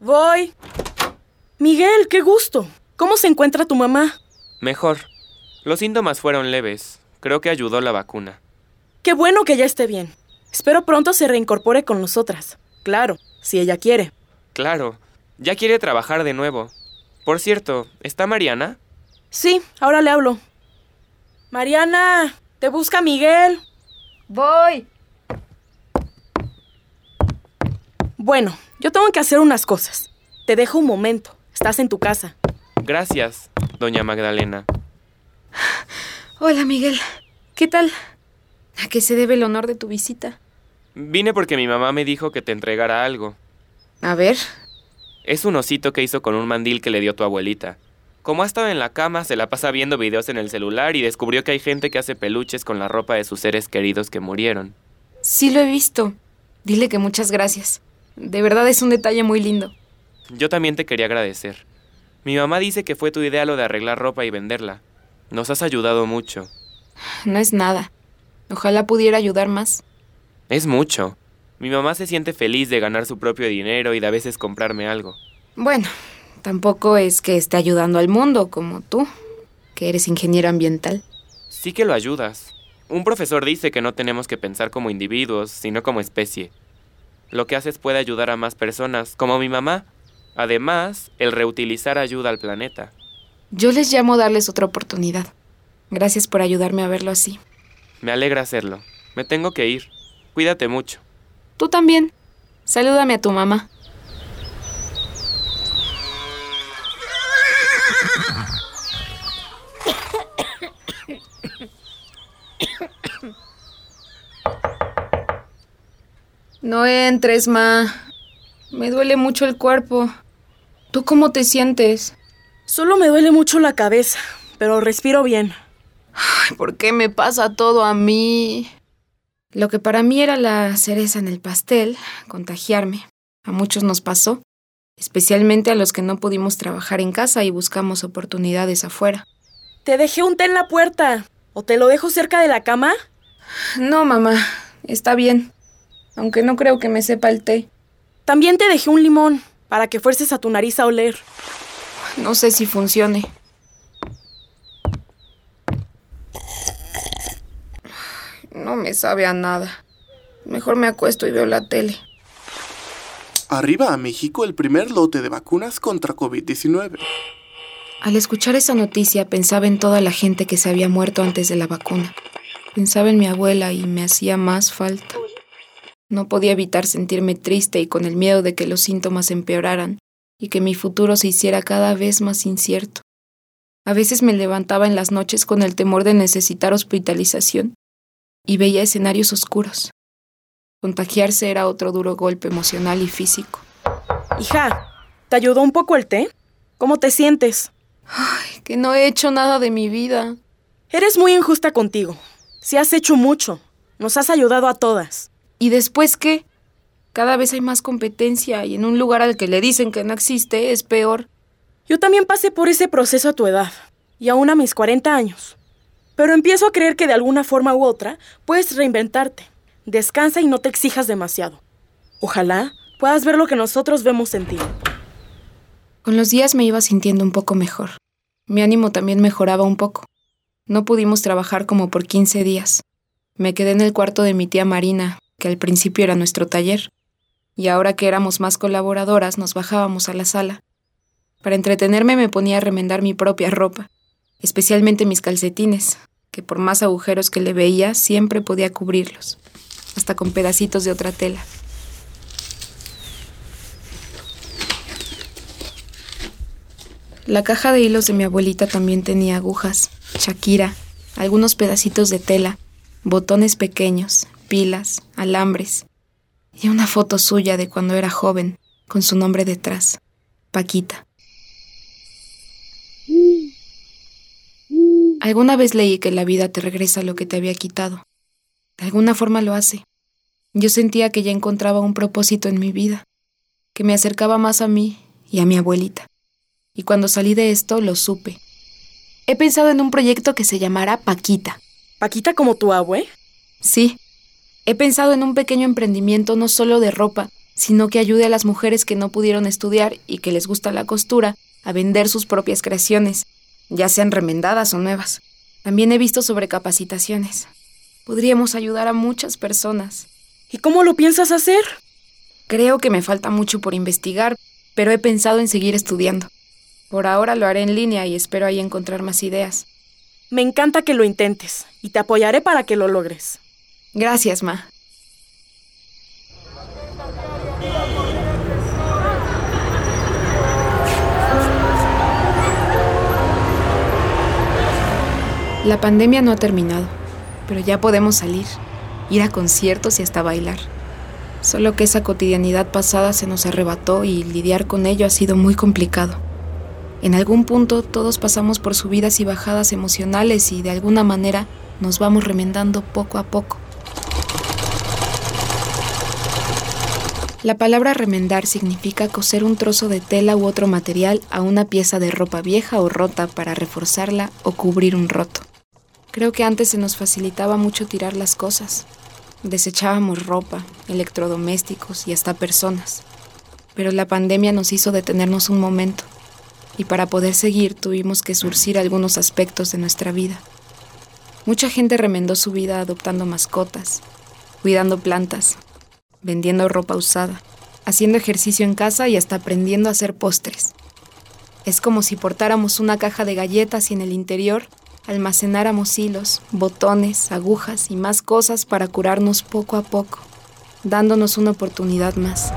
Voy. Miguel, qué gusto. ¿Cómo se encuentra tu mamá? Mejor. Los síntomas fueron leves. Creo que ayudó la vacuna. Qué bueno que ya esté bien. Espero pronto se reincorpore con nosotras. Claro, si ella quiere. Claro. Ya quiere trabajar de nuevo. Por cierto, ¿está Mariana? Sí, ahora le hablo. Mariana, te busca Miguel. Voy. Bueno, yo tengo que hacer unas cosas. Te dejo un momento. Estás en tu casa. Gracias, doña Magdalena. Hola, Miguel. ¿Qué tal? ¿A qué se debe el honor de tu visita? Vine porque mi mamá me dijo que te entregara algo. A ver. Es un osito que hizo con un mandil que le dio tu abuelita. Como ha estado en la cama, se la pasa viendo videos en el celular y descubrió que hay gente que hace peluches con la ropa de sus seres queridos que murieron. Sí lo he visto. Dile que muchas gracias. De verdad es un detalle muy lindo. Yo también te quería agradecer. Mi mamá dice que fue tu idea lo de arreglar ropa y venderla. Nos has ayudado mucho. No es nada. Ojalá pudiera ayudar más. Es mucho. Mi mamá se siente feliz de ganar su propio dinero y de a veces comprarme algo. Bueno, tampoco es que esté ayudando al mundo como tú, que eres ingeniero ambiental. Sí que lo ayudas. Un profesor dice que no tenemos que pensar como individuos, sino como especie. Lo que haces puede ayudar a más personas, como mi mamá. Además, el reutilizar ayuda al planeta. Yo les llamo darles otra oportunidad. Gracias por ayudarme a verlo así. Me alegra hacerlo. Me tengo que ir. Cuídate mucho. Tú también. Salúdame a tu mamá. No entres, Ma. Me duele mucho el cuerpo. ¿Tú cómo te sientes? Solo me duele mucho la cabeza, pero respiro bien. Ay, ¿por qué me pasa todo a mí? Lo que para mí era la cereza en el pastel, contagiarme. A muchos nos pasó, especialmente a los que no pudimos trabajar en casa y buscamos oportunidades afuera. Te dejé un té en la puerta. ¿O te lo dejo cerca de la cama? No, mamá, está bien. Aunque no creo que me sepa el té. También te dejé un limón, para que fuerces a tu nariz a oler. No sé si funcione. No me sabe a nada. Mejor me acuesto y veo la tele. Arriba a México el primer lote de vacunas contra COVID-19. Al escuchar esa noticia pensaba en toda la gente que se había muerto antes de la vacuna. Pensaba en mi abuela y me hacía más falta. No podía evitar sentirme triste y con el miedo de que los síntomas empeoraran y que mi futuro se hiciera cada vez más incierto. A veces me levantaba en las noches con el temor de necesitar hospitalización y veía escenarios oscuros. Contagiarse era otro duro golpe emocional y físico. Hija, ¿te ayudó un poco el té? ¿Cómo te sientes? Ay, que no he hecho nada de mi vida. Eres muy injusta contigo. Si has hecho mucho. Nos has ayudado a todas. ¿Y después qué? Cada vez hay más competencia y en un lugar al que le dicen que no existe es peor. Yo también pasé por ese proceso a tu edad, y aún a mis 40 años. Pero empiezo a creer que de alguna forma u otra puedes reinventarte. Descansa y no te exijas demasiado. Ojalá puedas ver lo que nosotros vemos en ti. Con los días me iba sintiendo un poco mejor. Mi ánimo también mejoraba un poco. No pudimos trabajar como por 15 días. Me quedé en el cuarto de mi tía Marina, que al principio era nuestro taller, y ahora que éramos más colaboradoras nos bajábamos a la sala. Para entretenerme me ponía a remendar mi propia ropa, especialmente mis calcetines, que por más agujeros que le veía siempre podía cubrirlos, hasta con pedacitos de otra tela. La caja de hilos de mi abuelita también tenía agujas, Shakira, algunos pedacitos de tela, botones pequeños, pilas, alambres y una foto suya de cuando era joven, con su nombre detrás, Paquita. Alguna vez leí que la vida te regresa lo que te había quitado. De alguna forma lo hace. Yo sentía que ya encontraba un propósito en mi vida, que me acercaba más a mí y a mi abuelita. Y cuando salí de esto lo supe. He pensado en un proyecto que se llamará Paquita. ¿Paquita como tu abue? Sí. He pensado en un pequeño emprendimiento no solo de ropa, sino que ayude a las mujeres que no pudieron estudiar y que les gusta la costura a vender sus propias creaciones, ya sean remendadas o nuevas. También he visto sobre capacitaciones. Podríamos ayudar a muchas personas. ¿Y cómo lo piensas hacer? Creo que me falta mucho por investigar, pero he pensado en seguir estudiando. Por ahora lo haré en línea y espero ahí encontrar más ideas. Me encanta que lo intentes y te apoyaré para que lo logres. Gracias, Ma. La pandemia no ha terminado, pero ya podemos salir, ir a conciertos y hasta bailar. Solo que esa cotidianidad pasada se nos arrebató y lidiar con ello ha sido muy complicado. En algún punto todos pasamos por subidas y bajadas emocionales y de alguna manera nos vamos remendando poco a poco. La palabra remendar significa coser un trozo de tela u otro material a una pieza de ropa vieja o rota para reforzarla o cubrir un roto. Creo que antes se nos facilitaba mucho tirar las cosas. Desechábamos ropa, electrodomésticos y hasta personas. Pero la pandemia nos hizo detenernos un momento y para poder seguir tuvimos que surcir algunos aspectos de nuestra vida. Mucha gente remendó su vida adoptando mascotas, cuidando plantas, vendiendo ropa usada, haciendo ejercicio en casa y hasta aprendiendo a hacer postres. Es como si portáramos una caja de galletas y en el interior almacenáramos hilos, botones, agujas y más cosas para curarnos poco a poco, dándonos una oportunidad más.